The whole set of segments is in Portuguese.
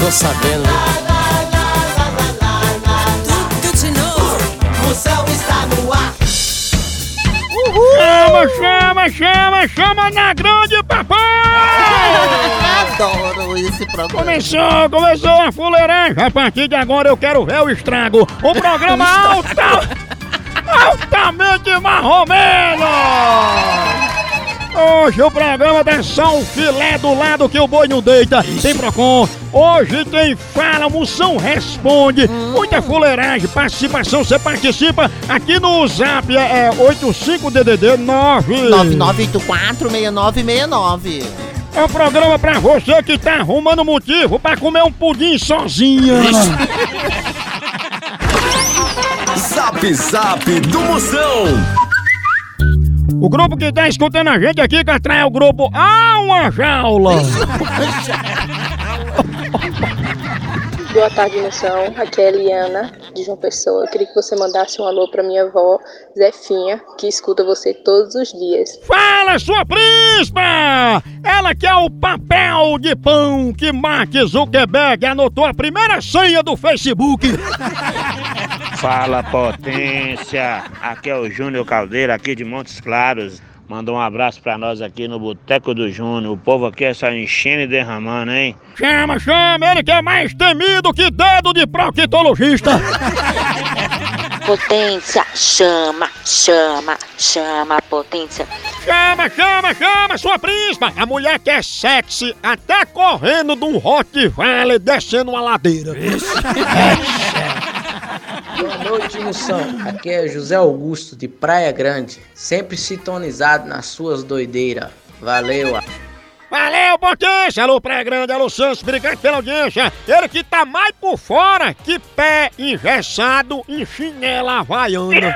Tô sabendo. Tudo de novo. Moção está no ar. Chama, chama, chama, chama na grande papai! Adoro esse programa. Começou, começou a fuleiragem. A partir de agora eu quero ver o estrago. Um programa alta, altamente marromeno. Hoje o programa dá só um filé do lado que o boi não deita. Tem Procon. Hoje tem Fala, Moção Responde. Muita fuleiragem, participação. Você participa aqui no Zap. É 85DDD 9. 99846969. É um programa pra você que tá arrumando motivo pra comer um pudim sozinha. Zap Zap do Moção. O grupo que tá escutando a gente aqui que atrai o grupo A uma jaula. Boa tarde, moção. Aqui é a Eliana, de João Pessoa. Eu queria que você mandasse um alô pra minha avó, Zefinha, que escuta você todos os dias. Fala, sua príncipa! Ela que é o papel de pão que Mark Zuckerberg anotou a primeira senha do Facebook. Fala potência, aqui é o Júnior Caldeira, aqui de Montes Claros. Mandou um abraço pra nós aqui no Boteco do Júnior. O povo aqui é só enchendo e derramando, hein? Chama, chama, ele que é mais temido que dedo de proctologista. Potência, chama, chama, chama, potência. Chama, chama, chama, sua príncipa! A mulher que é sexy, até correndo de um Rottweiler descendo uma ladeira. Boa noite, moção. Aqui é José Augusto, de Praia Grande. Sempre sintonizado nas suas doideiras. Valeu. Valeu, potência! Alô, Praia Grande, alô, Santos, obrigado pela audiência. Ele que tá mais por fora que pé engessado em chinela havaiana.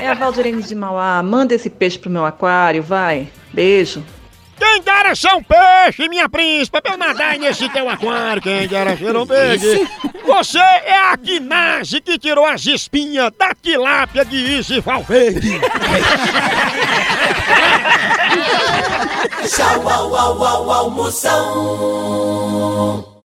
É a Valdirene de Mauá. Manda esse peixe pro meu aquário, vai. Beijo. Quem dera ser um peixe, minha príncipa, pra eu nadar nesse teu aquário. Quem dera ser um peixe. Você é a Quinase que tirou as espinhas da tilápia de Izzy Valverde. Tchau, au, au, au, au, moção.